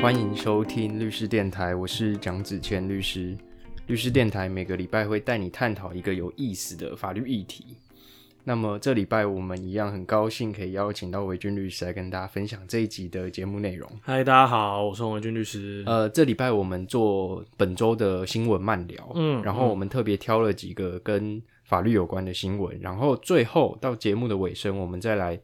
欢迎收听律师电台，我是蒋子谦律师。律师电台每个礼拜会带你探讨一个有意思的法律议题。那么这礼拜我们一样很高兴可以邀请到维军律师来跟大家分享这一集的节目内容。嗨，大家好，我是维军律师。呃，这礼拜我们做本周的新闻慢聊，嗯，然后我们特别挑了几个跟法律有关的新闻，然后最后到节目的尾声，我们再来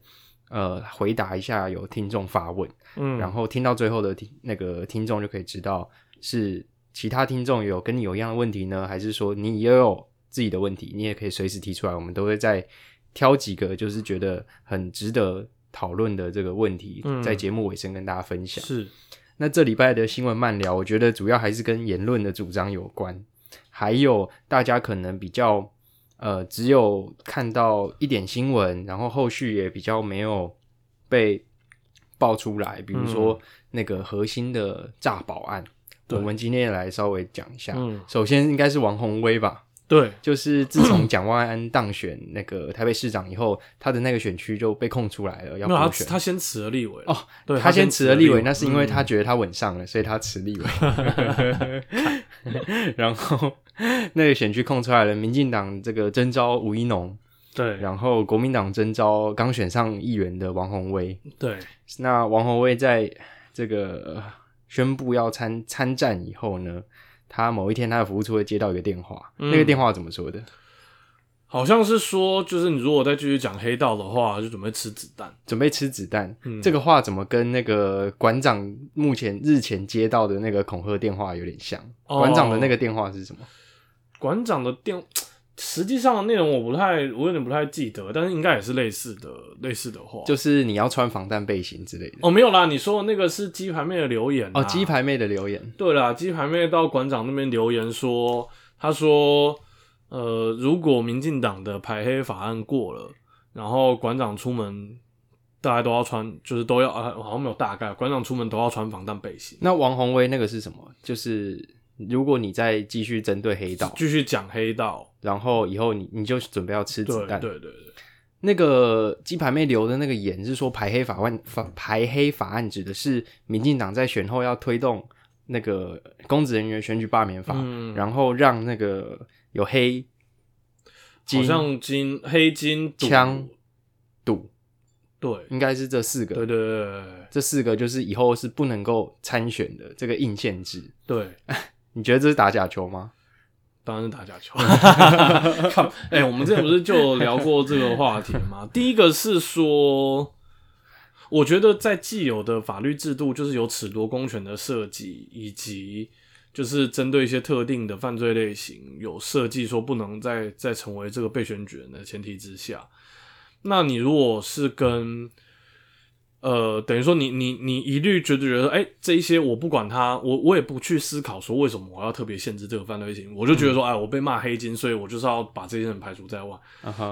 呃回答一下有听众发问，嗯，然后听到最后的听那个听众就可以知道是其他听众有跟你有一样的问题呢，还是说你也有自己的问题，你也可以随时提出来，我们都会在。挑几个就是觉得很值得讨论的这个问题，在节目尾声跟大家分享。是，那这礼拜的新闻慢聊，我觉得主要还是跟言论的主张有关，还有大家可能比较呃，只有看到一点新闻，然后后续也比较没有被爆出来，比如说那个核心的诈保案，我们今天也来稍微讲一下。首先应该是王宏威吧。对，就是自从蒋万安当选那个台北市长以后，他的那个选区就被空出来了，要补选。他先辞了立委哦，对他先辞了立委，那是因为他觉得他稳上了，所以他辞立委。然后那个选区空出来了，民进党这个征召吴一农，对，然后国民党征召刚选上议员的王宏威，对。那王宏威在这个宣布要参参战以后呢？他某一天，他的服务处会接到一个电话，那个电话怎么说的？好像是说，就是你如果再继续讲黑道的话，就准备吃子弹，准备吃子弹。这个话怎么跟那个馆长目前日前接到的那个恐吓电话有点像？馆长的那个电话是什么？馆长的电。实际上的内容我不太，我有点不太记得，但是应该也是类似的类似的话，就是你要穿防弹背心之类的。哦，没有啦，你说的那个是鸡排妹的留言。哦，鸡排妹的留言。对啦，鸡排妹到馆长那边留言说，他说，呃，如果民进党的排黑法案过了，然后馆长出门，大家都要穿，就是都要啊，好像没有大概，馆长出门都要穿防弹背心。那王宏威那个是什么？就是。如果你再继续针对黑道，继续讲黑道，然后以后你你就准备要吃子弹。对对对，那个鸡排妹留的那个言是说排黑法案法排黑法案指的是民进党在选后要推动那个公职人员选举罢免法，然后让那个有黑金、好像金黑金枪赌，对，应该是这四个。对对对，这四个就是以后是不能够参选的这个硬限制。对。你觉得这是打假球吗？当然是打假球。哎，我们之前不是就聊过这个话题吗？第一个是说，我觉得在既有的法律制度，就是有褫夺公权的设计，以及就是针对一些特定的犯罪类型，有设计说不能再再成为这个被选举人的前提之下，那你如果是跟呃，等于说你你你一律觉得觉得，哎，这一些我不管他，我我也不去思考说为什么我要特别限制这个犯罪类型，我就觉得说，哎，我被骂黑金，所以我就是要把这些人排除在外。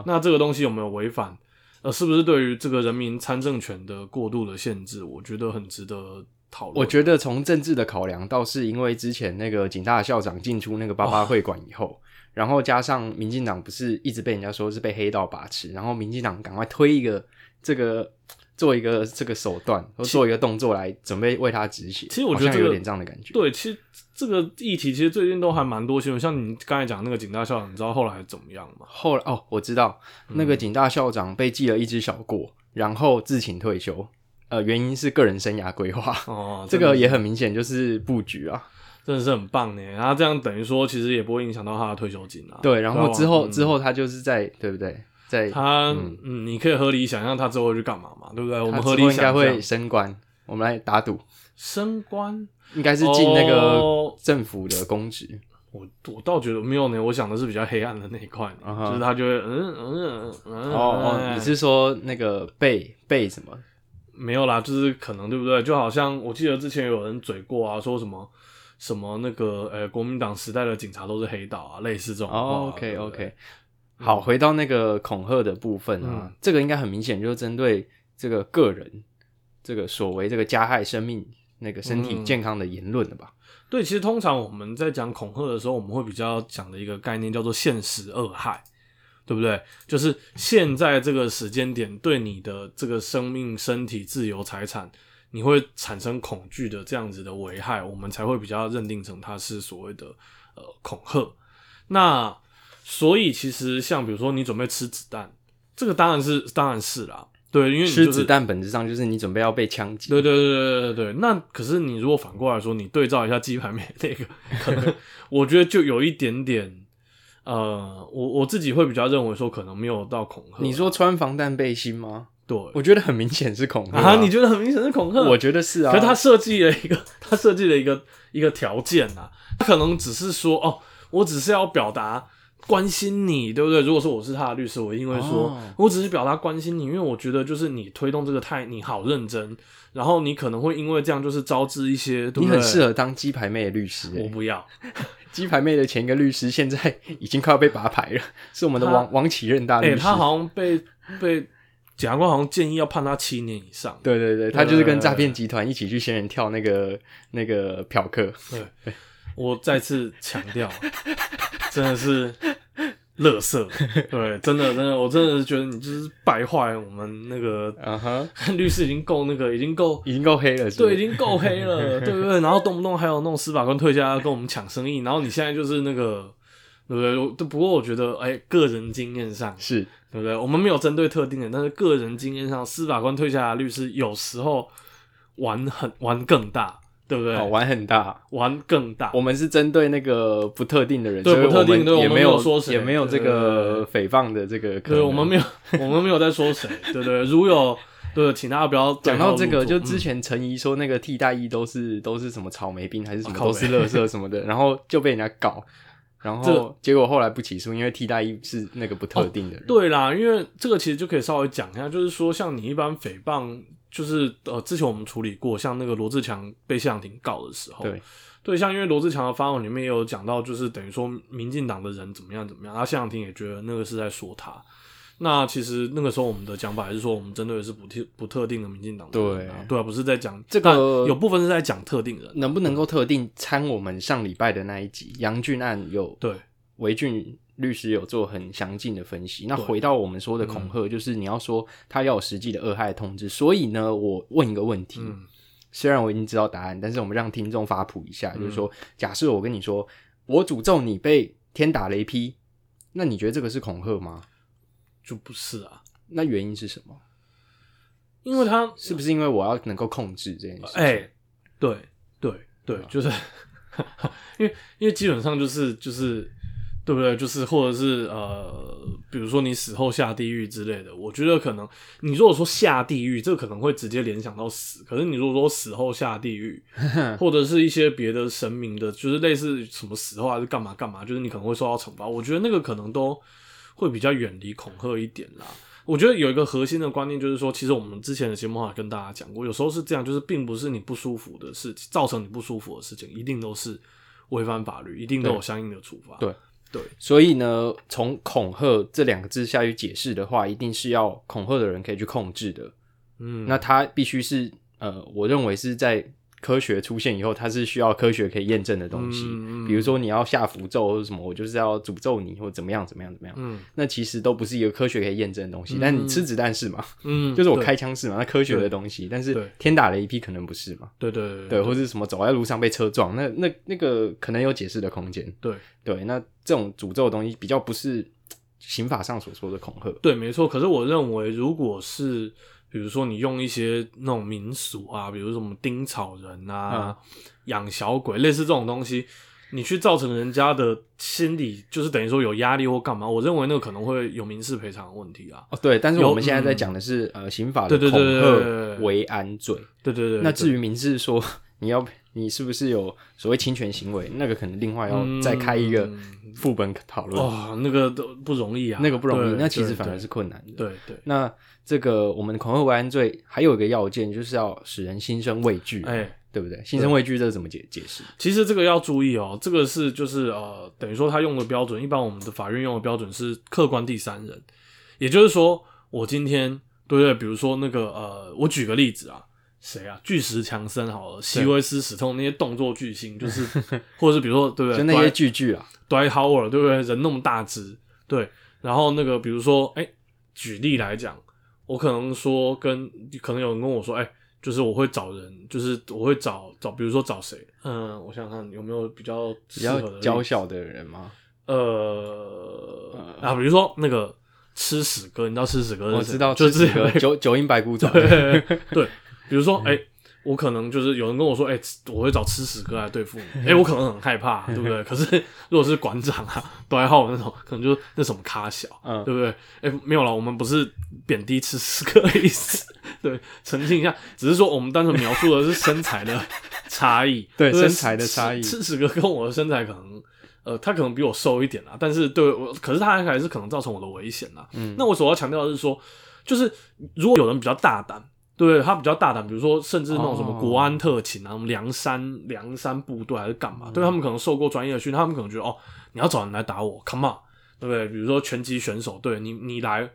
那这个东西有没有违反？呃，是不是对于这个人民参政权的过度的限制？我觉得很值得讨论。我觉得从政治的考量，倒是因为之前那个警大校长进出那个八八会馆以后，然后加上民进党不是一直被人家说是被黑道把持，然后民进党赶快推一个这个。做一个这个手段，或做一个动作来准备为他止血。其实我觉得有点这样的感觉。对，其实这个议题其实最近都还蛮多新闻，像你刚才讲那个警大校长，你知道后来怎么样吗？后来哦，我知道那个警大校长被记了一只小过，然后自请退休。呃，原因是个人生涯规划。哦，这个也很明显就是布局啊，真的是很棒呢。然后这样等于说，其实也不会影响到他的退休金啊。对，然后之后之后他就是在对不对？在他嗯，你可以合理想象他之后会去干嘛嘛？对不对？我们合理应该会升官。我们来打赌，升官应该是进那个政府的公职。我我倒觉得没有呢，我想的是比较黑暗的那一块，就是他就会嗯嗯嗯哦，你是说那个被被什么？没有啦，就是可能对不对？就好像我记得之前有人嘴过啊，说什么什么那个呃，国民党时代的警察都是黑道啊，类似这种话。OK OK。好，回到那个恐吓的部分啊，这个应该很明显就是针对这个个人，这个所谓这个加害生命、那个身体健康的言论的吧？对，其实通常我们在讲恐吓的时候，我们会比较讲的一个概念叫做现实恶害，对不对？就是现在这个时间点对你的这个生命、身体、自由、财产，你会产生恐惧的这样子的危害，我们才会比较认定成它是所谓的呃恐吓。那所以其实像比如说你准备吃子弹，这个当然是当然是啦，对，因为吃子弹本质上就是你准备要被枪击。对对对对对对。那可是你如果反过来说，你对照一下鸡排面那个，可能我觉得就有一点点。呃，我我自己会比较认为说，可能没有到恐吓。你说穿防弹背心吗？对，我觉得很明显是恐吓啊！你觉得很明显是恐吓？我觉得是啊。可是他设计了一个，他设计了一个一个条件啊，他可能只是说，哦，我只是要表达关心你，对不对？如果说我是他的律师，我一定会说，我只是表达关心你，因为我觉得就是你推动这个太你好认真，然后你可能会因为这样就是招致一些，你很适合当鸡排妹的律师。我不要。鸡排妹的前一个律师现在已经快要被拔牌了，是我们的王王启任大律师。他好像被 被检察官好像建议要判他七年以上。对对对，他就是跟诈骗集团一起去仙人跳那个那个嫖客。对，我再次强调，真的是。乐色，对，真的，真的，我真的是觉得你就是败坏我们那个 律师已经够那个，已经够，已经够黑了，对，已经够黑了，对不对？然后动不动还有那种司法官退下跟我们抢生意，然后你现在就是那个，对不对？不过我觉得，哎，个人经验上是对不对？我们没有针对特定的，但是个人经验上，司法官退下来律师有时候玩很玩更大。对不对？玩很大，玩更大。我们是针对那个不特定的人，对不特定的，也没有说谁，也没有这个诽谤的这个。对，我们没有，我们没有在说谁，对不对？如有对，请大家不要讲到这个。就之前陈怡说那个替代役都是都是什么草莓兵还是什么都是乐色什么的，然后就被人家搞，然后结果后来不起诉，因为替代役是那个不特定的人。对啦，因为这个其实就可以稍微讲一下，就是说像你一般诽谤。就是呃，之前我们处理过，像那个罗志强被谢长廷告的时候，对对，像因为罗志强的发文里面也有讲到，就是等于说民进党的人怎么样怎么样，然后谢长廷也觉得那个是在说他。那其实那个时候我们的讲法还是说，我们针对的是不特不特定的民进党，对对啊，不是在讲这个，有部分是在讲特定人，能不能够特定参我们上礼拜的那一集杨俊案有对韦俊。律师有做很详尽的分析。那回到我们说的恐吓，就是你要说他要有实际的恶害通知。所以呢，我问一个问题，虽然我已经知道答案，但是我们让听众发普一下，就是说，假设我跟你说，我诅咒你被天打雷劈，那你觉得这个是恐吓吗？就不是啊。那原因是什么？因为他是不是因为我要能够控制这件事？哎，对对对，就是 因为因为基本上就是就是。对不对？就是或者是呃，比如说你死后下地狱之类的，我觉得可能你如果说下地狱，这个可能会直接联想到死。可是你如果说死后下地狱，或者是一些别的神明的，就是类似什么死后还是干嘛干嘛，就是你可能会受到惩罚。我觉得那个可能都会比较远离恐吓一点啦。我觉得有一个核心的观念就是说，其实我们之前的节目还跟大家讲过，有时候是这样，就是并不是你不舒服的事情造成你不舒服的事情，一定都是违反法律，一定都有相应的处罚。对。对，所以呢，从恐吓这两个字下去解释的话，一定是要恐吓的人可以去控制的。嗯，那他必须是呃，我认为是在。科学出现以后，它是需要科学可以验证的东西。比如说你要下符咒或者什么，我就是要诅咒你或怎么样怎么样怎么样。嗯，那其实都不是一个科学可以验证的东西。但你吃子弹是嘛？嗯，就是我开枪是嘛？那科学的东西，但是天打雷劈可能不是嘛？对对对对，或者什么走在路上被车撞，那那那个可能有解释的空间。对对，那这种诅咒的东西比较不是 刑法上所说的恐吓。对，没错。可是我认为，如果是比如说，你用一些那种民俗啊，比如什么丁草人啊、养小鬼，类似这种东西，你去造成人家的心理，就是等于说有压力或干嘛？我认为那个可能会有民事赔偿的问题啊。哦，对，但是我们现在在讲的是呃刑法的恐吓为安罪。对对对。那至于民事说你要你是不是有所谓侵权行为，那个可能另外要再开一个副本讨论。哇，那个都不容易啊，那个不容易，那其实反而是困难的。对对。那这个我们恐吓为安罪还有一个要件，就是要使人心生畏惧，哎，对不对？心生畏惧这怎么解解释？其实这个要注意哦，这个是就是呃，等于说他用的标准，一般我们的法院用的标准是客观第三人，也就是说，我今天对不对？比如说那个呃，我举个例子啊，谁啊？巨石强森好了，席维斯史通那些动作巨星，就是 或者是比如说对不对？就那些巨巨啊，Dwight Howard 对不对？人那么大只，对。然后那个比如说，哎，举例来讲，我可能说跟可能有人跟我说，哎，就是我会找人，就是我会找找，比如说找谁？嗯，我想想看有没有比较比较娇小的人吗？呃啊，比如说那个吃屎哥，你知道吃屎哥？我知道，就是九九阴白骨爪。对，比如说，哎。我可能就是有人跟我说，哎，我会找吃屎哥来对付你，哎，我可能很害怕，对不对？可是如果是馆长啊、都还好那种，可能就那什么咖小，嗯，对不对？哎，没有了，我们不是贬低吃屎哥的意思，对，澄清一下，只是说我们单纯描述的是身材的差异，对，身材的差异。吃屎哥跟我的身材可能，呃，他可能比我瘦一点啊，但是对我，可是他还是可能造成我的危险啊。嗯，那我所要强调的是说，就是如果有人比较大胆。对他比较大胆，比如说，甚至那种什么国安特勤啊，什么梁山梁山部队还是干嘛？对他们可能受过专业的训练，他们可能觉得哦，你要找人来打我，come on，对不对？比如说拳击选手，对你你来，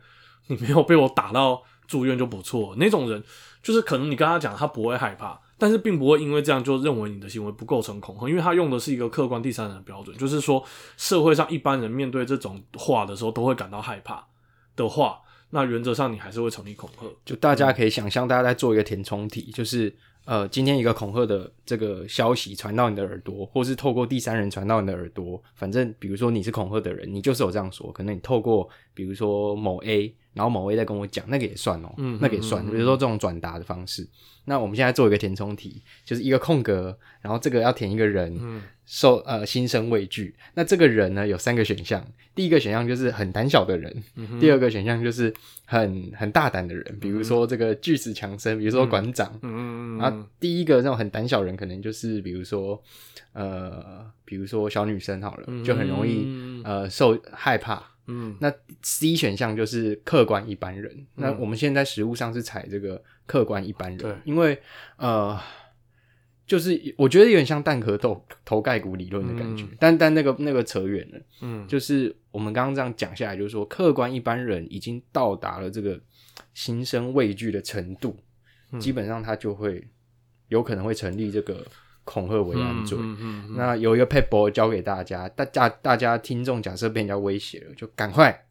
你没有被我打到住院就不错。那种人就是可能你跟他讲，他不会害怕，但是并不会因为这样就认为你的行为不构成恐吓，因为他用的是一个客观第三人的标准，就是说社会上一般人面对这种话的时候都会感到害怕的话。那原则上你还是会成立恐吓，就大家可以想象，大家在做一个填充题，就是呃，今天一个恐吓的这个消息传到你的耳朵，或是透过第三人传到你的耳朵，反正比如说你是恐吓的人，你就是有这样说，可能你透过比如说某 A，然后某位在跟我讲，那个也算哦，嗯，那个也算，比如说这种转达的方式。那我们现在做一个填充题，就是一个空格，然后这个要填一个人，受呃心生畏惧。那这个人呢有三个选项，第一个选项就是很胆小的人，第二个选项就是很很大胆的人，比如说这个巨石强森，比如说馆长。嗯然后第一个那种很胆小人，可能就是比如说呃，比如说小女生好了，就很容易呃受害怕。嗯，那 C 选项就是客观一般人。那我们现在实物上是采这个客观一般人，因为呃，就是我觉得有点像蛋壳头头盖骨理论的感觉，但但那个那个扯远了。嗯，就是我们刚刚这样讲下来，就是说客观一般人已经到达了这个心生畏惧的程度，基本上他就会有可能会成立这个。恐吓为安罪，那有一个 paper 教给大家，大家大家听众假设被人家威胁了，就赶快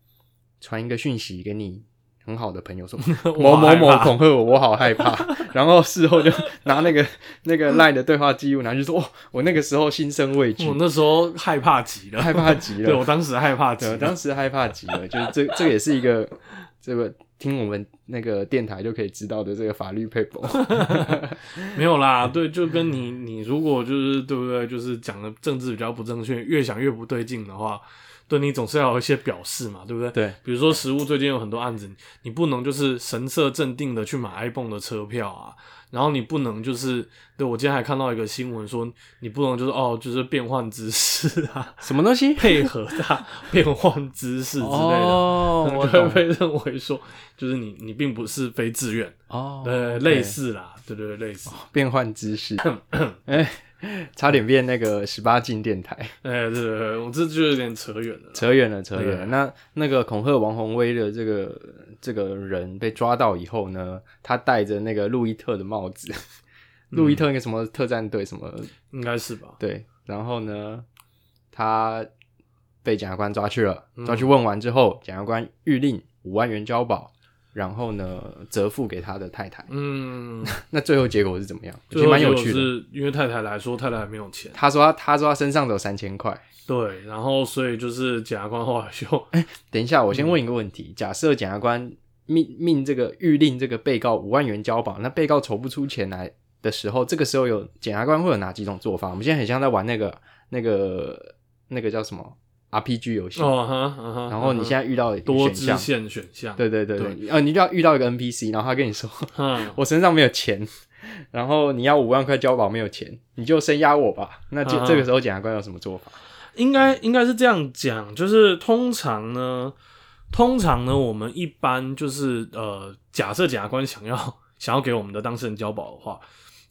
传一个讯息给你很好的朋友，说 某某某恐吓我，我好害怕。然后事后就拿那个那个赖的对话记录拿去说，我那个时候心生畏惧，我那时候害怕极了，害怕极了。对我当时害怕极了，当时害怕极了，就是这这个也是一个这个。听我们那个电台就可以知道的这个法律配博，没有啦，对，就跟你你如果就是对不对，就是讲的政治比较不正确，越想越不对劲的话，对你总是要有一些表示嘛，对不对？对，比如说实物最近有很多案子，你不能就是神色镇定的去买 iPhone 的车票啊。然后你不能就是，对我今天还看到一个新闻说，你不能就是哦，就是变换姿势啊，什么东西配合他变换姿势之类的，我 会被认为说，就是你你并不是非自愿哦，对，类似啦，对对对，类似变换姿势，哎。差点变那个十八禁电台，哎，对对对，我这就有点扯远了，扯远了，扯远了。那那个恐吓王宏威的这个这个人被抓到以后呢，他戴着那个路易特的帽子，路易特那个什么特战队什么，应该是吧？对，然后呢，他被检察官抓去了，抓去问完之后，检察官谕令五万元交保。然后呢，折付给他的太太。嗯，那最后结果是怎么样？其实蛮有趣的，是因为太太来说，太太还没有钱。他说他他说他身上只有三千块。对，然后所以就是检察官后来就，哎，等一下，我先问一个问题：假设检察官命命这个预令这个被告五万元交保，那被告筹不出钱来的时候，这个时候有检察官会有哪几种做法？我们现在很像在玩那个那个那个叫什么？RPG 游戏，然后你现在遇到多支线选项，对对对对，呃，你就要遇到一个 NPC，然后他跟你说，我身上没有钱，然后你要五万块交保，没有钱，你就先压我吧。那这这个时候检察官有什么做法？应该应该是这样讲，就是通常呢，通常呢，我们一般就是呃，假设检察官想要 想要给我们的当事人交保的话，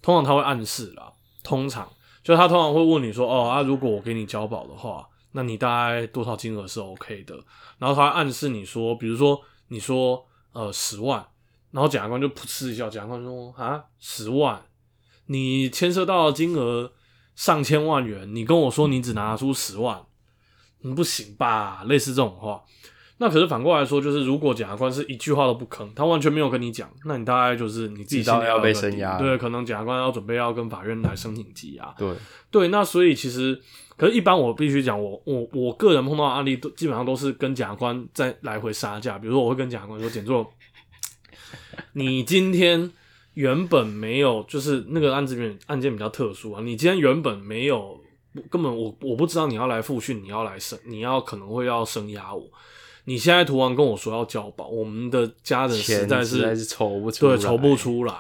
通常他会暗示啦，通常就他通常会问你说，哦啊，如果我给你交保的话。那你大概多少金额是 OK 的？然后他暗示你说，比如说你说呃十万，然后检察官就噗嗤一笑，检察官说啊十万，你牵涉到金额上千万元，你跟我说你只拿出十万，你不行吧？类似这种话，那可是反过来说，就是如果检察官是一句话都不吭，他完全没有跟你讲，那你大概就是你自己心里要被升压，对，可能检察官要准备要跟法院来申请羁押。对对，那所以其实，可是一般我必须讲，我我我个人碰到的案例都基本上都是跟检察官在来回杀价。比如说，我会跟检察官说：“简座，你今天原本没有，就是那个案子面案件比较特殊啊，你今天原本没有，根本我我不知道你要来复训，你要来审，你要可能会要声压我。”你现在突然跟我说要交保，我们的家人实在是是筹不出，对，筹不出来，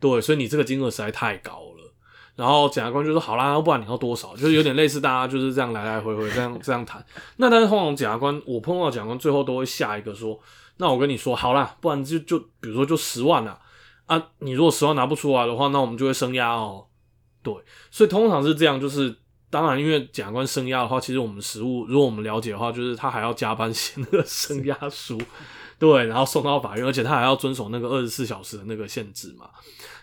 对，所以你这个金额实在太高了。然后检察官就说：“好啦，不然你要多少？”就是有点类似大家就是这样来来回回这样这样谈。那但是通常检察官，我碰到检察官最后都会下一个说：“那我跟你说好啦，不然就就比如说就十万了啊，你如果十万拿不出来的话，那我们就会升压哦。”对，所以通常是这样，就是。当然，因为检察官升压的话，其实我们实务，如果我们了解的话，就是他还要加班写那个升压书，对，然后送到法院，而且他还要遵守那个二十四小时的那个限制嘛，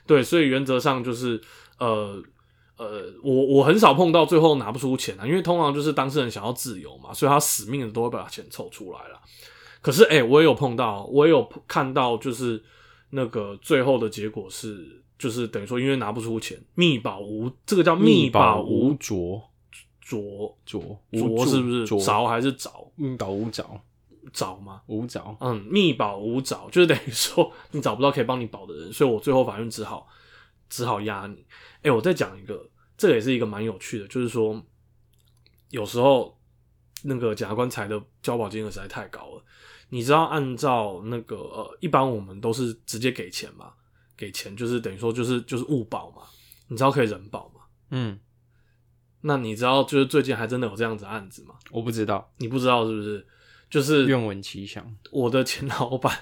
对，所以原则上就是，呃呃，我我很少碰到最后拿不出钱啊，因为通常就是当事人想要自由嘛，所以他死命的都会把钱凑出来了。可是，哎，我也有碰到，我也有看到，就是那个最后的结果是。就是等于说，因为拿不出钱，密保无这个叫密保无着着着着是不是着还是找密保无找找吗？无找嗯，密保无找就是等于说你找不到可以帮你保的人，所以我最后法院只好只好压你。哎，我再讲一个，这也是一个蛮有趣的，就是说有时候那个检察官裁的交保金额实在太高了。你知道，按照那个呃，一般我们都是直接给钱嘛。给钱就是等于说就是就是误保嘛，你知道可以人保吗？嗯，那你知道就是最近还真的有这样子案子吗？我不知道，你不知道是不是？就是愿闻其详。我的前老板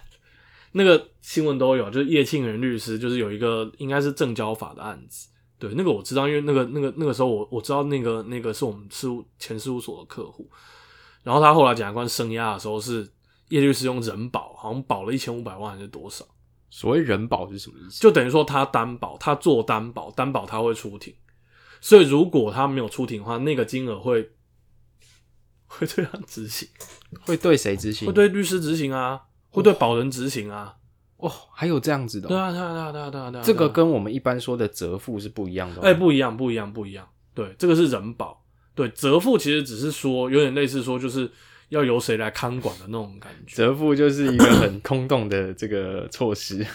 那个新闻都有，就是叶庆元律师，就是有一个应该是正交法的案子，对，那个我知道，因为那个那个那个时候我我知道那个那个是我们事务前事务所的客户，然后他后来检察官升押的时候是叶律师用人保，好像保了一千五百万还是多少？所谓人保是什么意思？就等于说他担保，他做担保，担保他会出庭。所以如果他没有出庭的话，那个金额会 会对他执行，会对谁执行？会对律师执行啊，会对保人执行啊。哦，还有这样子的？对啊，对啊，对啊，对啊，对啊，对啊。这个跟我们一般说的折付是不一样的。哎，不一样，不一样，不一样。对，这个是人保。对，折付其实只是说有点类似说就是。要由谁来看管的那种感觉？折付就是一个很 空洞的这个措施。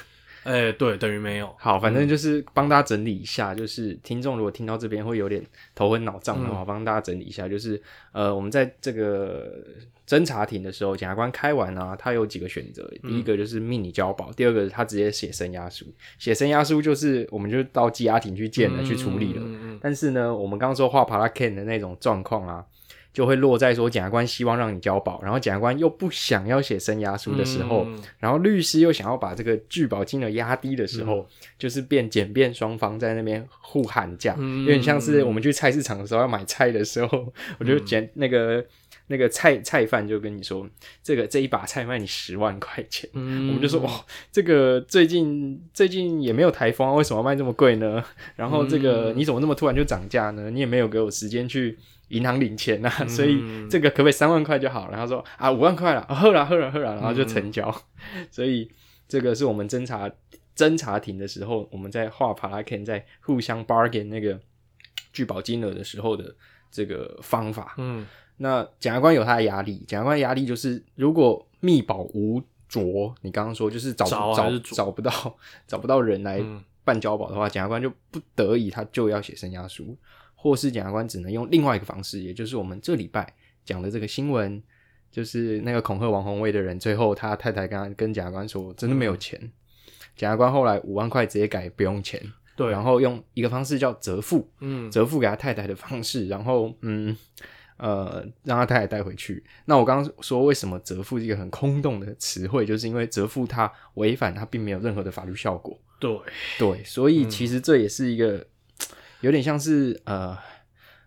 哎，对，等于没有。好，反正就是帮大家整理一下，就是听众如果听到这边会有点头昏脑胀的话，帮大家整理一下，就是呃，我们在这个侦查庭的时候，检察官开完啊，他有几个选择，第一个就是命你交保，第二个他直接写声押书，写声押书就是我们就到羁押庭去见了，去处理了。但是呢，我们刚刚说画帕拉 Ken 的那种状况啊。就会落在说检察官希望让你交保，然后检察官又不想要写生押书的时候，然后律师又想要把这个拒保金额压低的时候，就是变简便双方在那边互喊价，有点像是我们去菜市场的时候要买菜的时候，我就简那个那个菜菜贩就跟你说，这个这一把菜卖你十万块钱，我们就说哦，这个最近最近也没有台风，为什么卖这么贵呢？然后这个你怎么那么突然就涨价呢？你也没有给我时间去。银行领钱呐，所以这个可不可以三万块就好？然后说啊五万块了，喝了喝了喝了，然后就成交。所以这个是我们侦查侦查庭的时候，我们在画帕拉 Ken 在互相 bargain 那个拒保金额的时候的这个方法。嗯，那检察官有他的压力，检察官压力就是如果密保无着，你刚刚说就是找找找不到 找不到人来办交保的话，检察官就不得已他就要写声押书。或是检察官只能用另外一个方式，也就是我们这礼拜讲的这个新闻，就是那个恐吓王宏卫的人，最后他太太跟跟检察官说，真的没有钱。检察官后来五万块直接改不用钱，对，然后用一个方式叫折付，嗯，折付给他太太的方式，然后嗯呃让他太太带回去。那我刚刚说为什么折付是一个很空洞的词汇，就是因为折付它违反它并没有任何的法律效果，对对，所以其实这也是一个。有点像是呃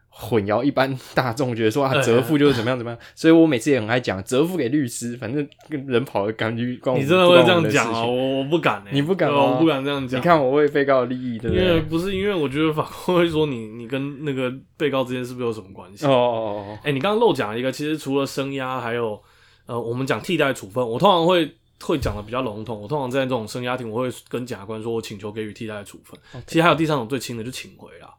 混淆一般大众，觉得说啊折付就是怎么样怎么样，所以我每次也很爱讲折付给律师，反正跟人跑的感觉，你真的会这样讲啊？我我不敢，你不敢吗？我不敢这样讲。你看我为被告的利益，对不对？因为不是因为我觉得法官会说你你跟那个被告之间是不是有什么关系？哦哦哦！哦哎，你刚刚漏讲了一个，其实除了声压，还有呃，我们讲替代处分，我通常会会讲的比较笼统。我通常在这种生家庭，我会跟检察官说，我请求给予替代处分。其实还有第三种最轻的，就请回啦。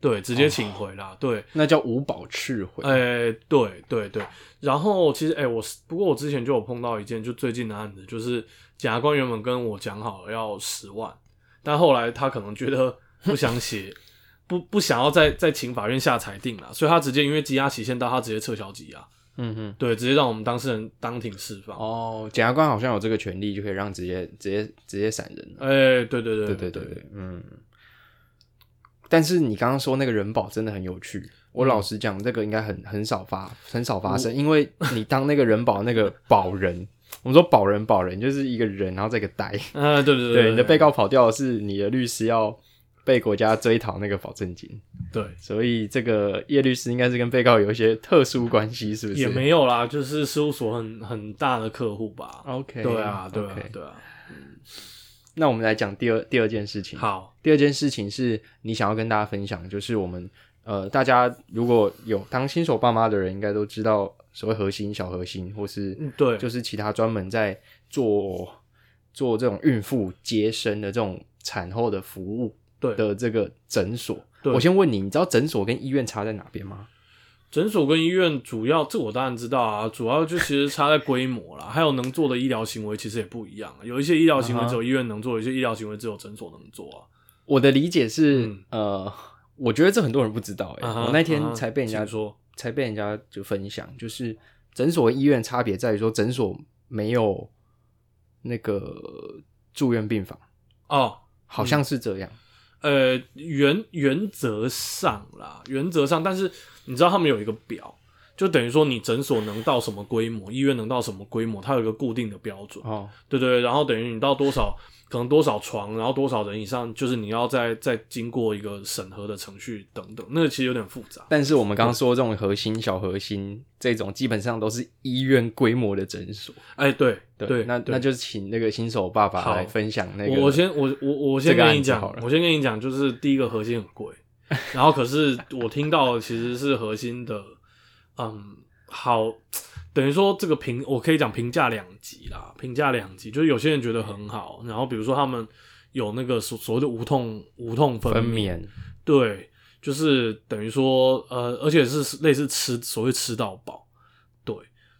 对，直接请回啦。对，那叫无保释回。哎，对对对。然后其实，哎，我不过我之前就有碰到一件就最近的案子，就是检察官原本跟我讲好要十万，但后来他可能觉得不想写，不不想要再再请法院下裁定了，所以他直接因为羁押期限到，他直接撤销羁押。嗯哼，对，直接让我们当事人当庭释放。哦，检察官好像有这个权利，就可以让直接直接直接闪人。哎，对对对对对对对，嗯。但是你刚刚说那个人保真的很有趣，我老实讲，这个应该很很少发很少发生，因为你当那个人保那个保人，我们说保人保人就是一个人，然后再一个呆。啊，对对 对，你的被告跑掉的是你的律师要。被国家追讨那个保证金，对，所以这个叶律师应该是跟被告有一些特殊关系，是不是？也没有啦，就是事务所很很大的客户吧。OK，对啊，对啊，对啊。那我们来讲第二第二件事情。好，第二件事情是你想要跟大家分享，就是我们呃，大家如果有当新手爸妈的人，应该都知道所谓核心、小核心，或是对，就是其他专门在做做这种孕妇接生的这种产后的服务。对。的这个诊所，我先问你，你知道诊所跟医院差在哪边吗？诊所跟医院主要，这我当然知道啊，主要就其实差在规模啦，还有能做的医疗行为其实也不一样，有一些医疗行为只有医院能做，有些医疗行为只有诊所能做啊。我的理解是，呃，我觉得这很多人不知道，哎，我那天才被人家说，才被人家就分享，就是诊所跟医院差别在于说，诊所没有那个住院病房。哦，好像是这样。呃，原原则上啦，原则上，但是你知道他们有一个表，就等于说你诊所能到什么规模，医院能到什么规模，它有一个固定的标准。哦，对对，然后等于你到多少。可能多少床，然后多少人以上，就是你要再再经过一个审核的程序等等，那个其实有点复杂。但是我们刚刚说这种核心、小核心这种，基本上都是医院规模的诊所。哎，对对，那那就是请那个新手爸爸来分享那个。我先我我我先跟你讲，我先跟你讲，就是第一个核心很贵，然后可是我听到其实是核心的，嗯，好。等于说这个评，我可以讲评价两极啦，评价两极，就是有些人觉得很好，然后比如说他们有那个所所谓的无痛无痛分娩，对，就是等于说呃，而且是类似吃所谓吃到饱，对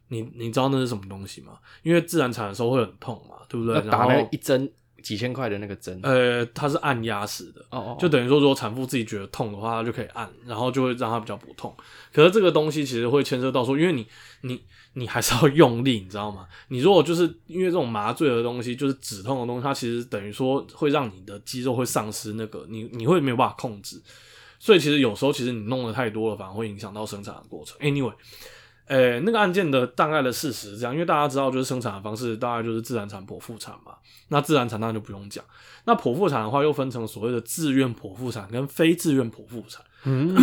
你你知道那是什么东西吗？因为自然产的时候会很痛嘛，对不对？打那一针。几千块的那个针，呃，它是按压式的，哦哦，就等于说，如果产妇自己觉得痛的话，她就可以按，然后就会让它比较不痛。可是这个东西其实会牵涉到说，因为你你你还是要用力，你知道吗？你如果就是因为这种麻醉的东西，就是止痛的东西，它其实等于说会让你的肌肉会丧失那个，你你会没有办法控制。所以其实有时候其实你弄的太多了，反而会影响到生产的过程。Anyway。诶，那个案件的大概的事实是这样，因为大家知道，就是生产的方式大概就是自然产、剖腹产嘛。那自然产当然就不用讲。那剖腹产的话，又分成所谓的自愿剖腹产跟非自愿剖腹产。嗯，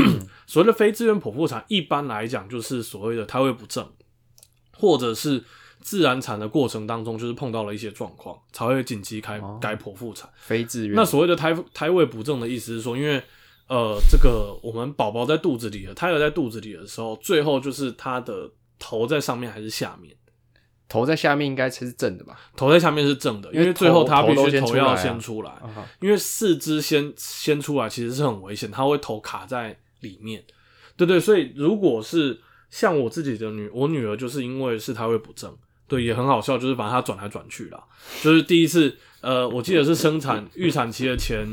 所谓的非自愿剖腹产，一般来讲就是所谓的胎位不正，或者是自然产的过程当中就是碰到了一些状况，才会紧急开改剖腹产。非自愿。那所谓的胎胎位不正的意思是说，因为呃，这个我们宝宝在肚子里的胎儿在肚子里的时候，最后就是他的头在上面还是下面？头在下面应该才是正的吧？头在下面是正的，因为最后他必须头要先出来，因为四肢先先出来其实是很危险，他会头卡在里面。对对，所以如果是像我自己的女，我女儿就是因为是胎位不正，对，也很好笑，就是把她转来转去啦。就是第一次，呃，我记得是生产预产期的前。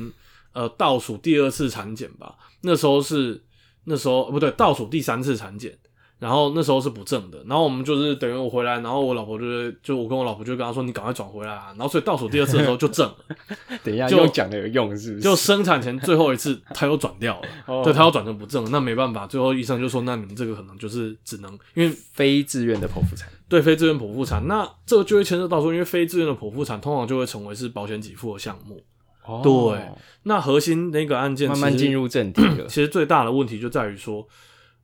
呃，倒数第二次产检吧，那时候是那时候不对，倒数第三次产检，然后那时候是不正的，然后我们就是等于我回来，然后我老婆就是就我跟我老婆就跟她说，你赶快转回来啊，然后所以倒数第二次的时候就正了。等一下，就讲的有用是不是？就生产前最后一次，他又转掉了，对他要转成不正，那没办法，最后医生就说，那你们这个可能就是只能因为非自愿的剖腹产，对非自愿剖腹产，那这个就会牵涉到说，因为非自愿的剖腹产通常就会成为是保险给付的项目。对，那核心那个案件慢慢进入正题了。其实最大的问题就在于说，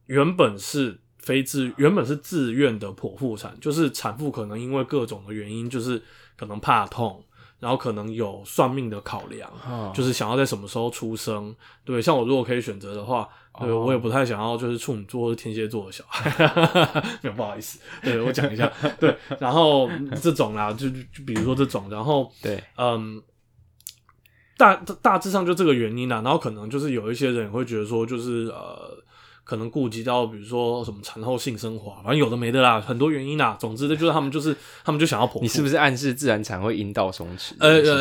原本是非自，原本是自愿的剖腹产，就是产妇可能因为各种的原因，就是可能怕痛，然后可能有算命的考量，就是想要在什么时候出生。对，像我如果可以选择的话，对我也不太想要就是处女座或天蝎座的小孩，没有不好意思，对我讲一下，对，然后这种啦，就就比如说这种，然后对，嗯，大大致上就这个原因啦，然后可能就是有一些人会觉得说，就是呃。可能顾及到，比如说什么产后性生活，反正有的没的啦，很多原因啦。总之，这就是他们就是他们就想要。你是不是暗示自然产会阴道松弛？呃呃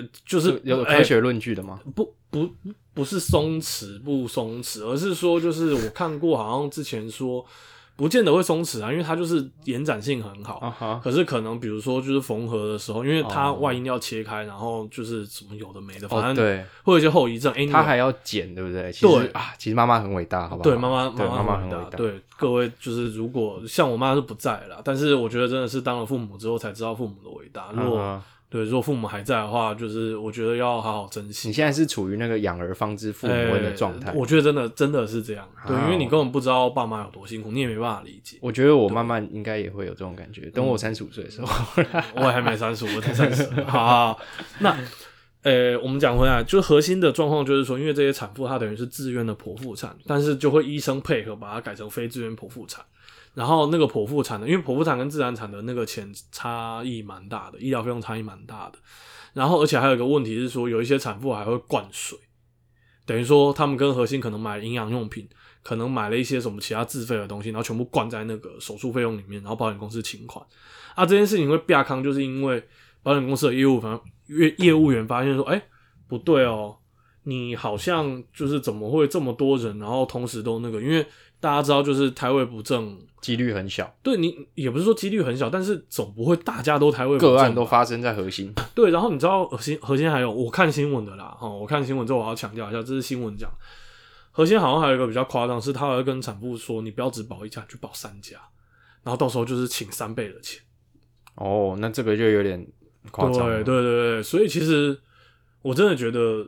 呃，就是有科学论据的吗？不不不是松弛不松弛，而是说就是我看过，好像之前说。不见得会松弛啊，因为它就是延展性很好。可是可能比如说就是缝合的时候，因为它外阴要切开，然后就是什么有的没的，反正对，会有一些后遗症。哎，他还要剪，对不对？对啊，其实妈妈很伟大，好不好？对，妈妈妈妈很伟大。对，各位就是如果像我妈是不在了，但是我觉得真的是当了父母之后才知道父母的伟大。如果对，如果父母还在的话，就是我觉得要好好珍惜。你现在是处于那个养儿方知父母恩的状态，我觉得真的真的是这样。对，因为你根本不知道爸妈有多辛苦，你也没办法理解。我觉得我慢慢应该也会有这种感觉。等我三十五岁的时候，我还没三十五，我才三十。好，那呃，我们讲回来，就是核心的状况就是说，因为这些产妇她等于是自愿的剖腹产，但是就会医生配合把它改成非自愿剖腹产。然后那个剖腹产的，因为剖腹产跟自然产的那个钱差异蛮大的，医疗费用差异蛮大的。然后而且还有一个问题是说，有一些产妇还会灌水，等于说他们跟核心可能买营养用品，可能买了一些什么其他自费的东西，然后全部灌在那个手术费用里面，然后保险公司请款。啊，这件事情会变康，就是因为保险公司的业务反业业务员发现说，哎，不对哦，你好像就是怎么会这么多人，然后同时都那个，因为。大家知道，就是胎位不正几率很小。对你也不是说几率很小，但是总不会大家都胎位不正个案都发生在核心。对，然后你知道核心核心还有我看新闻的啦，哈，我看新闻之后我要强调一下，这是新闻讲核心好像还有一个比较夸张，是他会跟产妇说，你不要只保一家，去保三家，然后到时候就是请三倍的钱。哦，那这个就有点夸张。对对对对，所以其实我真的觉得。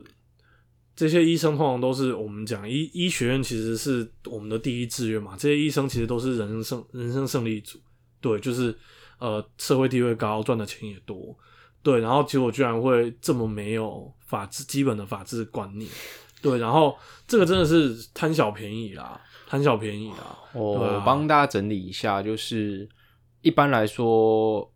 这些医生通常都是我们讲医医学院，其实是我们的第一志愿嘛。这些医生其实都是人生胜人生胜利组，对，就是呃社会地位高，赚的钱也多，对。然后结果居然会这么没有法治基本的法治观念，对。然后这个真的是贪小便宜啦，贪小便宜啦。我帮大家整理一下，就是一般来说，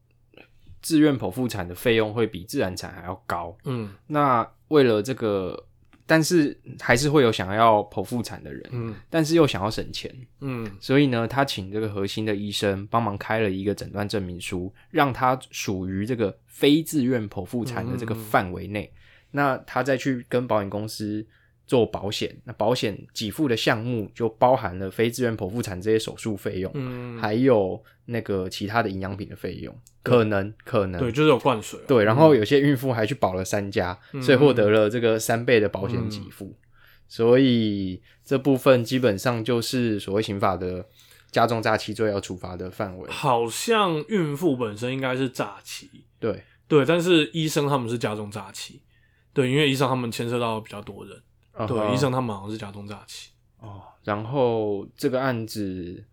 自愿剖腹产的费用会比自然产还要高。嗯，那为了这个。但是还是会有想要剖腹产的人，嗯，但是又想要省钱，嗯，所以呢，他请这个核心的医生帮忙开了一个诊断证明书，让他属于这个非自愿剖腹产的这个范围内，那他再去跟保险公司。做保险，那保险给付的项目就包含了非自愿剖腹产这些手术费用，嗯，还有那个其他的营养品的费用，可能可能对，就是有灌水，对，然后有些孕妇还去保了三家，所以获得了这个三倍的保险给付，所以这部分基本上就是所谓刑法的加重诈欺罪要处罚的范围。好像孕妇本身应该是诈欺，对对，但是医生他们是加重诈欺，对，因为医生他们牵涉到比较多人。对，医生他们好像是假中诈欺哦。然后这个案子，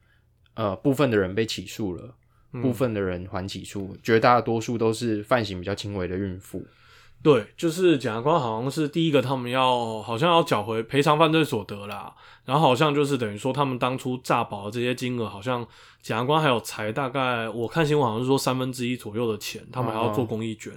呃，部分的人被起诉了，部分的人还起诉，绝大多数都是犯行比较轻微的孕妇。对，就是检察官好像是第一个，他们要好像要缴回赔偿犯罪所得啦。然后好像就是等于说，他们当初诈保的这些金额，好像检察官还有才大概，我看新闻好像是说三分之一左右的钱，他们还要做公益捐。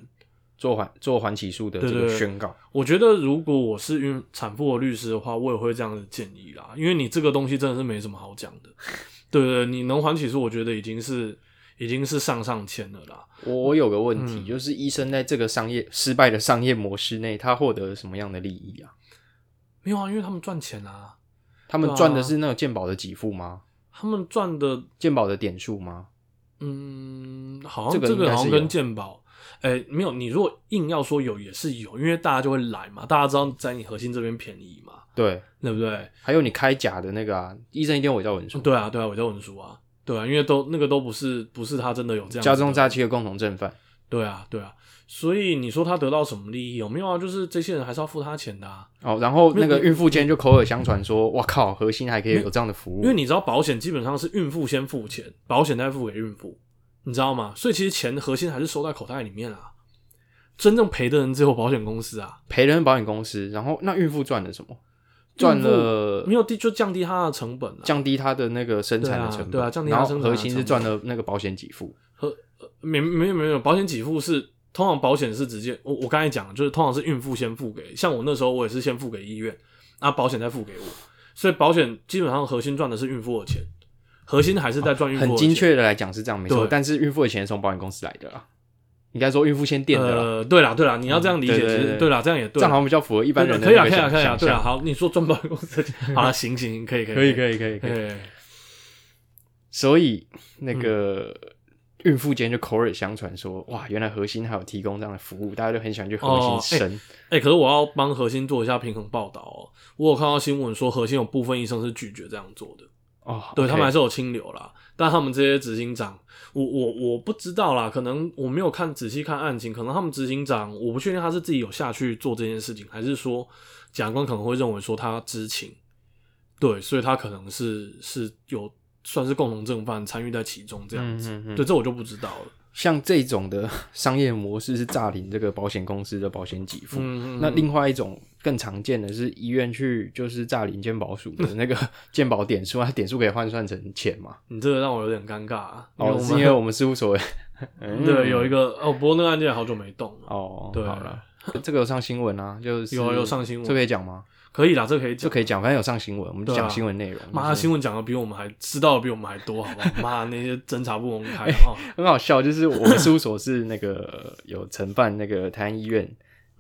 做还做还起诉的这个宣告，我觉得如果我是孕产妇的律师的话，我也会这样子建议啦。因为你这个东西真的是没什么好讲的，对对，你能还起诉，我觉得已经是已经是上上签了啦。我有个问题，就是医生在这个商业失败的商业模式内，他获得了什么样的利益啊？没有啊，因为他们赚钱啊。他们赚的是那个鉴宝的给付吗？他们赚的鉴宝的点数吗？嗯，好像这个好像跟健保。哎，没有，你如果硬要说有也是有，因为大家就会来嘛，大家知道在你核心这边便宜嘛，对，对不对？还有你开假的那个啊，医生一定要伪造文书，对啊，对啊，伪造文书啊，对啊，因为都那个都不是不是他真的有这样加重诈欺的共同正犯，对啊，对啊，所以你说他得到什么利益？有没有啊？就是这些人还是要付他钱的啊。哦，然后那个孕妇间就口耳相传说，哇靠，核心还可以有这样的服务，因为你知道保险基本上是孕妇先付钱，保险再付给孕妇，你知道吗？所以其实钱的核心还是收在口袋里面啊。真正赔的人只有保险公司啊，赔的人保险公司，然后那孕妇赚了什么？赚了没有低就降低它的成本，降低它的那个生产的成本，对啊，降低它生产。核心是赚了那个保险给付，和没没有没有保险给付是通常保险是直接我我刚才讲就是通常是孕妇先付给，像我那时候我也是先付给医院，啊保险再付给我，所以保险基本上核心赚的是孕妇的钱，核心还是在赚孕妇。很精确的来讲是这样没错，但是孕妇的钱是从保险公司来的啦。应该说孕妇先垫的呃，对啦，对啦，你要这样理解，其实对啦，这样也对，这样好像比较符合一般人的可以啊，可以啊，可以啊，对啊。好，你说赚保险公司，好了，行行，可以，可以，可以，可以，可以，可以。所以那个孕妇间就口耳相传说，哇，原来核心还有提供这样的服务，大家就很喜欢去核心生。哎，可是我要帮核心做一下平衡报道哦。我有看到新闻说，核心有部分医生是拒绝这样做的。哦，对他们还是有清流啦，但他们这些执行长。我我我不知道啦，可能我没有看仔细看案情，可能他们执行长我不确定他是自己有下去做这件事情，还是说检察官可能会认为说他知情，对，所以他可能是是有算是共同正犯参与在其中这样子，对，这我就不知道了。像这种的 商业模式是诈领这个保险公司的保险给付，那另外一种更常见的是医院去就是诈领健保署的那个 健保点数它，点数可以换算成钱嘛？你这个让我有点尴尬啊！哦，是因为我们事务所 对有一个哦，不过那个案件好久没动哦。对，好了，这个有上新闻啊，就是有有上新闻，这可以讲吗？可以啦，这可以这可以讲，反正有上新闻，我们就讲新闻内容。妈，新闻讲的比我们还知道的比我们还多，好不好？妈，那些侦查不公开，很好笑。就是我们事务所是那个有承办那个台安医院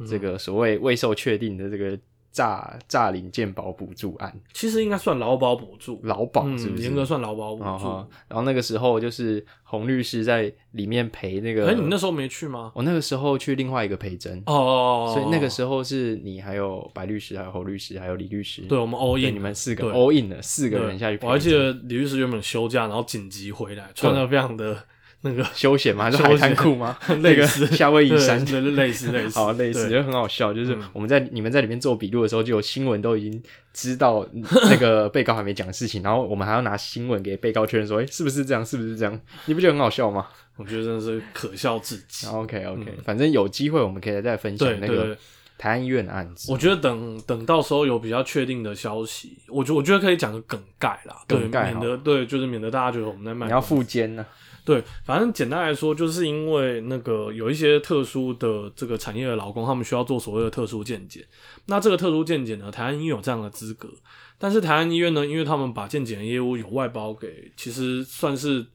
这个所谓未受确定的这个。诈诈领健保补助案，其实应该算劳保补助，劳保是不是？严格算劳保补助。然后那个时候就是洪律师在里面陪那个。哎，你那时候没去吗？我那个时候去另外一个陪诊哦，所以那个时候是你还有白律师，还有侯律师，还有李律师。对，我们 all in，你们四个 all in 了，四个人下去。我还记得李律师原本休假，然后紧急回来，穿的非常的。那个休闲吗？还是海滩裤吗？那个 夏威夷衫，对，类似类似，好类似，就很好笑。就是我们在你们在里面做笔录的时候，就有新闻都已经知道那个被告还没讲事情，然后我们还要拿新闻给被告确认说，哎，是不是这样？是不是这样？你不觉得很好笑吗？我觉得真的是可笑至极。OK OK，反正有机会我们可以再分享那个台湾医院的案子。我觉得等等到时候有比较确定的消息，我觉我觉得可以讲个梗概啦，梗概，免得对，就是免得大家觉得我们在卖。你要附肩呢？对，反正简单来说，就是因为那个有一些特殊的这个产业的劳工，他们需要做所谓的特殊健检。那这个特殊健检呢，台湾医院有这样的资格，但是台湾医院呢，因为他们把健检的业务有外包给，其实算是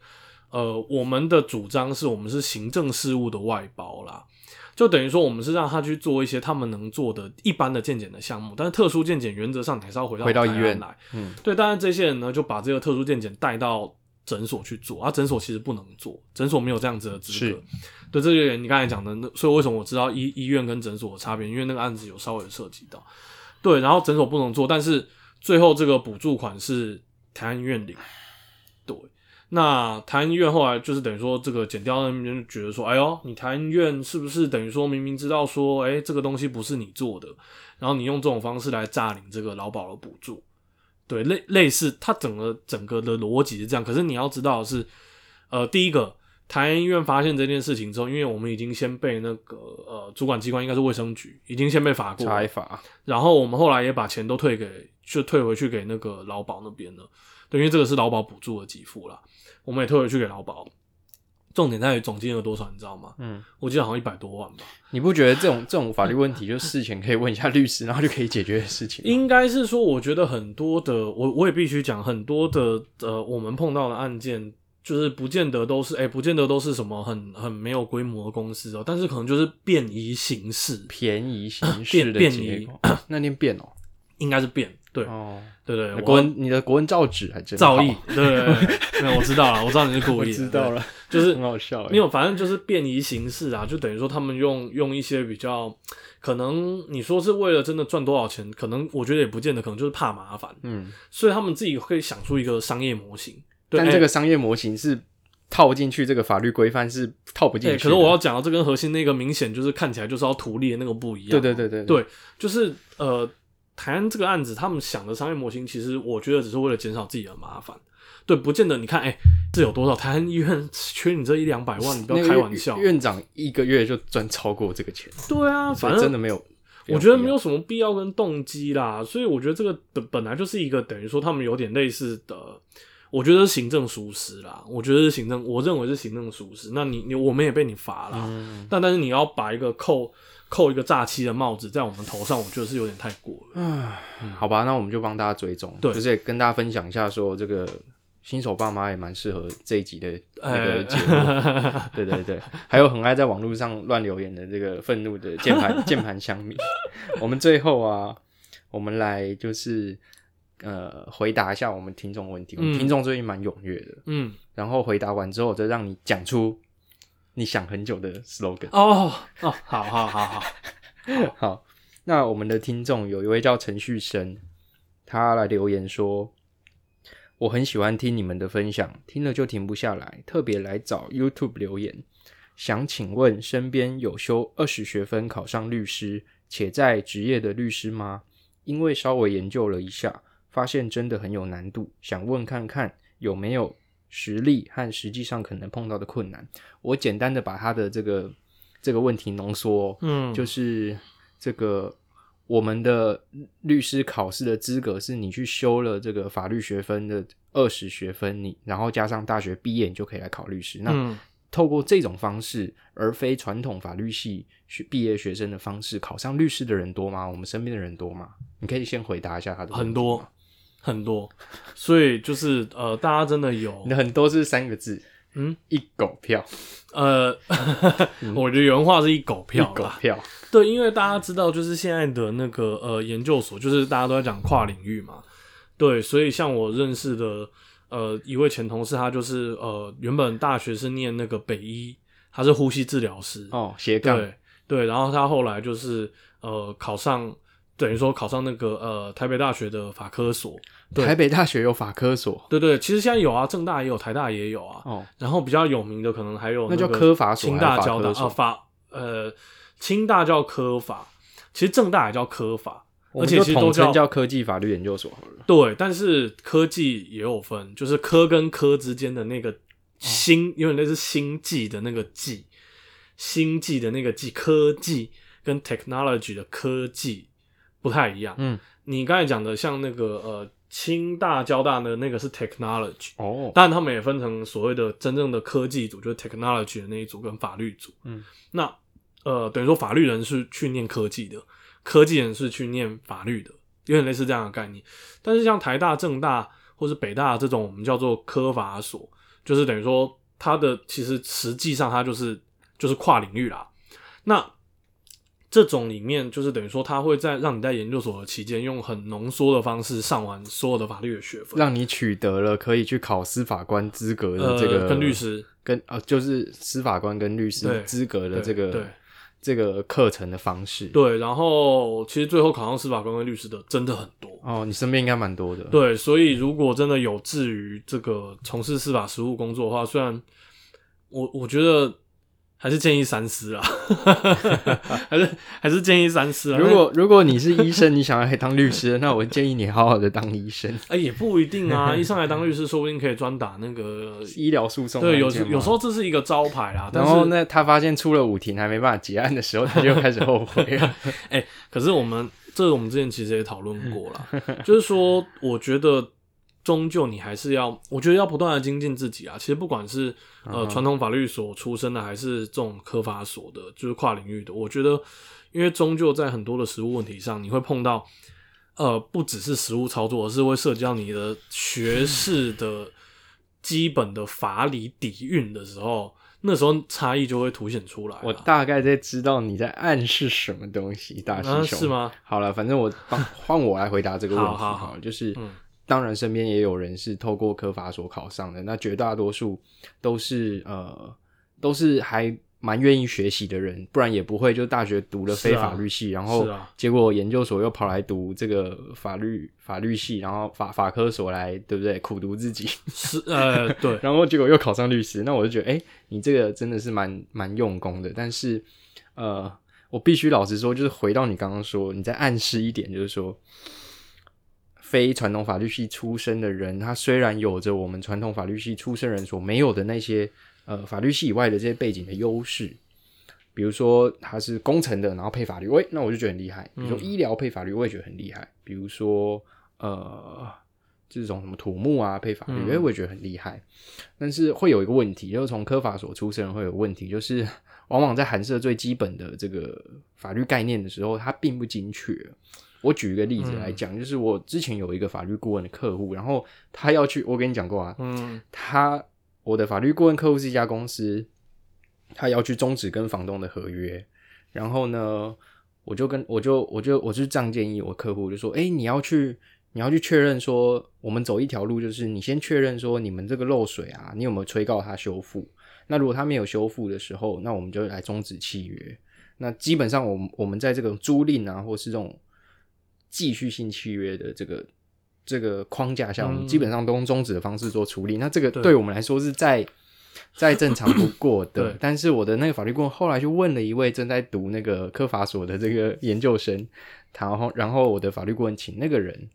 呃，我们的主张是我们是行政事务的外包啦，就等于说我们是让他去做一些他们能做的一般的健检的项目，但是特殊健检原则上还是要回到回到医院来。嗯，对，但是这些人呢，就把这个特殊健检带到。诊所去做，啊，诊所其实不能做，诊所没有这样子的资格。对，这个你刚才讲的，那所以为什么我知道医医院跟诊所的差别？因为那个案子有稍微涉及到。对，然后诊所不能做，但是最后这个补助款是台安医院领。对，那台安医院后来就是等于说，这个减掉那边就觉得说，哎呦，你台安医院是不是等于说明明知道说，哎，这个东西不是你做的，然后你用这种方式来诈领这个劳保的补助？对，类类似，它整个整个的逻辑是这样。可是你要知道的是，呃，第一个，台安医院发现这件事情之后，因为我们已经先被那个呃主管机关应该是卫生局，已经先被罚过，查罚。然后我们后来也把钱都退给，就退回去给那个劳保那边了。对，因为这个是劳保补助的给付啦，我们也退回去给劳保。重点在于总金额多少，你知道吗？嗯，我记得好像一百多万吧。你不觉得这种这种法律问题，就事前可以问一下律师，然后就可以解决的事情？应该是说，我觉得很多的，我我也必须讲，很多的呃，我们碰到的案件，就是不见得都是，哎，不见得都是什么很很没有规模的公司哦，但是可能就是便宜形式，便宜形式的便宜。那念变哦，应该是变。对哦，对对，国文你的国文造纸还真造诣，对，没有我知道了，我知道你是故意，知道了，就是很好笑，没有，反正就是便宜形式啊，就等于说他们用用一些比较，可能你说是为了真的赚多少钱，可能我觉得也不见得，可能就是怕麻烦，嗯，所以他们自己会想出一个商业模型，但这个商业模型是套进去这个法律规范是套不进去，可是我要讲到这跟核心那个明显就是看起来就是要图利的那个不一样，对对对对。对，就是呃。台湾这个案子，他们想的商业模型，其实我觉得只是为了减少自己的麻烦，对，不见得。你看，哎，这有多少？台湾医院缺你这一两百万，你不要开玩笑。院长一个月就赚超过这个钱，对啊，反正真的没有。我觉得没有什么必要跟动机啦，所以我觉得这个本本来就是一个等于说他们有点类似的，我觉得是行政疏失啦，我觉得是行政，我认为是行政疏失。那你你我们也被你罚了，但但是你要把一个扣扣一个诈欺的帽子在我们头上，我觉得是有点太过了。嗯，好吧，那我们就帮大家追踪，就是跟大家分享一下说这个。新手爸妈也蛮适合这一集的那个节目，对对对，还有很爱在网络上乱留言的这个愤怒的键盘 键盘乡民。我们最后啊，我们来就是呃回答一下我们听众问题。我们听众最近蛮踊跃的，嗯，然后回答完之后，再让你讲出你想很久的 slogan。哦哦，好好好好 好。那我们的听众有一位叫陈旭生，他来留言说。我很喜欢听你们的分享，听了就停不下来，特别来找 YouTube 留言，想请问身边有修二十学分考上律师且在职业的律师吗？因为稍微研究了一下，发现真的很有难度，想问看看有没有实力和实际上可能碰到的困难。我简单的把他的这个这个问题浓缩，嗯，就是这个。我们的律师考试的资格是你去修了这个法律学分的二十学分，你然后加上大学毕业，你就可以来考律师。那透过这种方式，而非传统法律系学毕业学生的方式，考上律师的人多吗？我们身边的人多吗？你可以先回答一下他的。很多很多，所以就是呃，大家真的有。很多是三个字。嗯，一狗票，呃，我觉得原话是一狗票，狗票，对，因为大家知道，就是现在的那个呃研究所，就是大家都在讲跨领域嘛，对，所以像我认识的呃一位前同事，他就是呃原本大学是念那个北医，他是呼吸治疗师。哦，斜杠，对对，然后他后来就是呃考上。等于说考上那个呃台北大学的法科所，台北大学有法科所，对对，其实现在有啊，正大也有，台大也有啊。哦，然后比较有名的可能还有那叫科法所，清大交大啊法呃清大叫科法，其实正大也叫科法，而且其实都叫科技法律研究所好了。对，但是科技也有分，就是科跟科之间的那个星，因为那是星际的那个际，星际的那个际，科技跟 technology 的科技。不太一样，嗯，你刚才讲的像那个呃，清大、交大的那个是 technology 哦，当然他们也分成所谓的真正的科技组，就是 technology 的那一组跟法律组，嗯，那呃，等于说法律人是去念科技的，科技人是去念法律的，有点类似这样的概念。但是像台大、政大或是北大这种，我们叫做科法所，就是等于说它的其实实际上它就是就是跨领域啦，那。这种里面就是等于说，他会在让你在研究所的期间，用很浓缩的方式上完所有的法律的学分，让你取得了可以去考司法官资格的这个跟律师跟啊，就是司法官跟律师资格的这个对这个课程的方式。对，然后其实最后考上司法官跟律师的真的很多哦，你身边应该蛮多的。对，所以如果真的有志于这个从事司法实务工作的话，虽然我我觉得。还是建议三思啊，还是还是建议三思啊。如果如果你是医生，你想要当律师，那我建议你好好的当医生。哎，也不一定啊，一上来当律师，说不定可以专打那个医疗诉讼。对，有有时候这是一个招牌啦。然后那他发现出了五庭还没办法结案的时候，他就开始后悔了。哎，可是我们这我们之前其实也讨论过了，就是说，我觉得。终究你还是要，我觉得要不断的精进自己啊。其实不管是呃传统法律所出身的，还是这种科法所的，就是跨领域的，我觉得，因为终究在很多的实务问题上，你会碰到，呃，不只是实务操作，而是会涉及到你的学士的基本的法理底蕴的时候，那时候差异就会凸显出来。我大概在知道你在暗示什么东西，大师兄是吗？好了，反正我换我来回答这个问题，好好，就是。当然，身边也有人是透过科法所考上的，那绝大多数都是呃，都是还蛮愿意学习的人，不然也不会就大学读了非法律系，然后结果研究所又跑来读这个法律法律系，然后法法科所来，对不对？苦读自己 是呃对，然后结果又考上律师，那我就觉得，哎，你这个真的是蛮蛮用功的。但是呃，我必须老实说，就是回到你刚刚说，你在暗示一点，就是说。非传统法律系出身的人，他虽然有着我们传统法律系出身人所没有的那些呃法律系以外的这些背景的优势，比如说他是工程的，然后配法律，喂，那我就觉得很厉害。比如说医疗配法律，我也觉得很厉害。比如说呃，这种什么土木啊配法律，哎，我也觉得很厉害。但是会有一个问题，就是从科法所出身会有问题，就是 往往在函涉最基本的这个法律概念的时候，它并不精确。我举一个例子来讲，就是我之前有一个法律顾问的客户，然后他要去，我跟你讲过啊，嗯，他我的法律顾问客户是一家公司。他要去终止跟房东的合约，然后呢，我就跟我就我就我就这样建议我客户，就说：哎，你要去你要去确认说，我们走一条路，就是你先确认说你们这个漏水啊，你有没有催告他修复？那如果他没有修复的时候，那我们就来终止契约。那基本上，我们我们在这个租赁啊，或是这种继续性契约的这个这个框架下，我们基本上都用终止的方式做处理。那这个对。我们来说是在。再正常不过的，但是我的那个法律顾问后来就问了一位正在读那个科法所的这个研究生，然后然后我的法律顾问请那个人，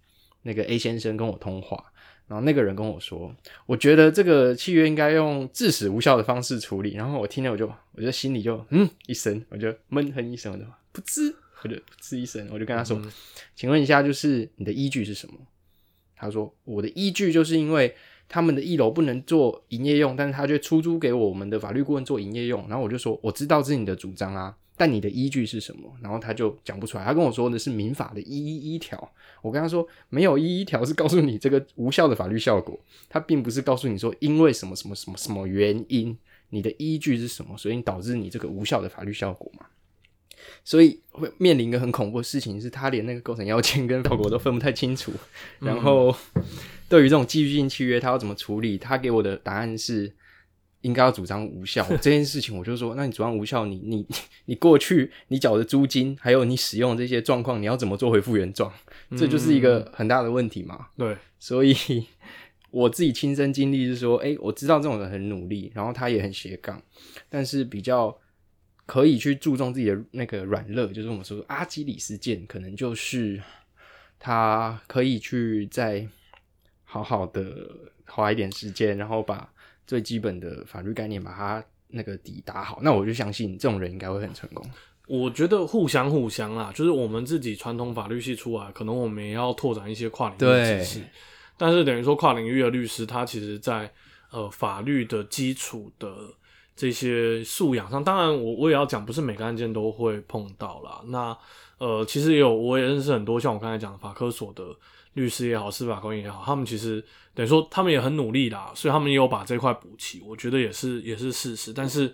那个 A 先生跟我通话，然后那个人跟我说，我觉得这个契约应该用致死无效的方式处理，然后我听了我就我就心里就嗯一声，我就闷哼一声，我就不吱，我就不吱一声，我就跟他说，请问一下，就是你的依据是什么？他说我的依据就是因为。他们的一楼不能做营业用，但是他却出租给我们的法律顾问做营业用。然后我就说，我知道这是你的主张啊，但你的依据是什么？然后他就讲不出来。他跟我说的是民法的一一一条。我跟他说，没有一一条是告诉你这个无效的法律效果，他并不是告诉你说因为什么什么什么什么原因，你的依据是什么，所以导致你这个无效的法律效果嘛。所以会面临一个很恐怖的事情，是他连那个构成要件跟效果都分不太清楚，然后。对于这种继续性契约，他要怎么处理？他给我的答案是应该要主张无效这件事情。我就说，那你主张无效，你你 你过去你缴的租金，还有你使用这些状况，你要怎么做回复原状？这就是一个很大的问题嘛。对，所以我自己亲身经历是说，哎，我知道这种人很努力，然后他也很斜杠，但是比较可以去注重自己的那个软肋，就是我们说阿基里斯腱，可能就是他可以去再。好好的花一点时间，然后把最基本的法律概念把它那个底打好，那我就相信这种人应该会很成功。我觉得互相互相啦，就是我们自己传统法律系出来，可能我们也要拓展一些跨领域知识。但是等于说跨领域的律师，他其实在呃法律的基础的这些素养上，当然我我也要讲，不是每个案件都会碰到啦。那呃，其实也有，我也认识很多像我刚才讲的法科所的。律师也好，司法官也好，他们其实等于说他们也很努力啦，所以他们也有把这块补齐，我觉得也是也是事实。但是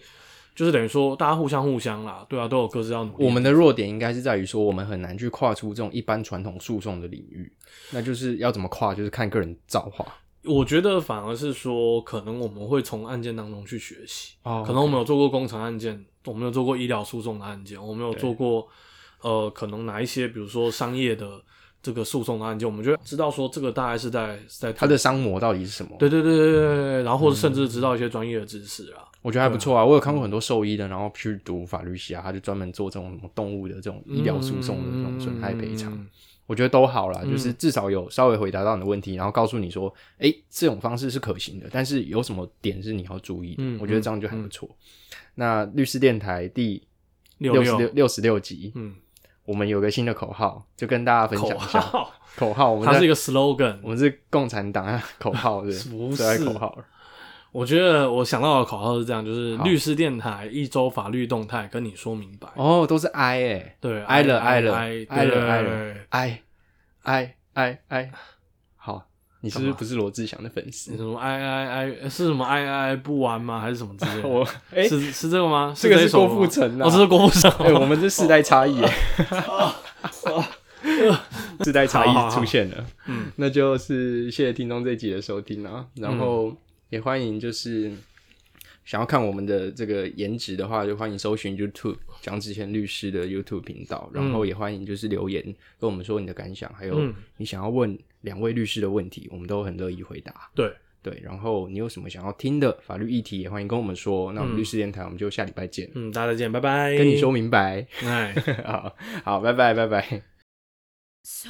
就是等于说大家互相互相啦，对啊，都有各自要努力。我们的弱点应该是在于说，我们很难去跨出这种一般传统诉讼的领域，那就是要怎么跨，就是看个人造化。我觉得反而是说，可能我们会从案件当中去学习。哦，可能我们有做过工程案件，我们有做过医疗诉讼的案件，我们有做过呃，可能哪一些，比如说商业的。这个诉讼的案件，我们就知道说这个大概是在在它的商模到底是什么？对对对对对对然后或者甚至知道一些专业的知识啊，我觉得还不错啊。我有看过很多兽医的，然后去读法律系啊，他就专门做这种什么动物的这种医疗诉讼的这种损害赔偿，我觉得都好啦，就是至少有稍微回答到你的问题，然后告诉你说，哎，这种方式是可行的，但是有什么点是你要注意的？我觉得这样就很不错。那律师电台第六十六六十六集，嗯。我们有个新的口号，就跟大家分享一下。口号，我们它是一个 slogan，我们是共产党啊，口号对，不是口号。我觉得我想到的口号是这样，就是律师电台一周法律动态跟你说明白。哦，都是 I 哎，对，I 了，I 了，I 了，I 了，I I I I。你是不是不是罗志祥的粉丝？什么 I I I 是什么 I I 不玩吗？还是什么之类的？我是是这个吗？这个是郭富城哦，这是郭富城。哎，我们这世代差异，世代差异出现了。嗯，那就是谢谢听众这集的收听啊，然后也欢迎就是。想要看我们的这个颜值的话，就欢迎搜寻 YouTube 蒋子贤律师的 YouTube 频道，然后也欢迎就是留言跟我们说你的感想，还有你想要问两位律师的问题，我们都很乐意回答。对对，然后你有什么想要听的法律议题，也欢迎跟我们说。那我们律师电台，我们就下礼拜见。嗯，大家再见，拜拜。跟你说明白。哎，好好，拜拜，拜拜。So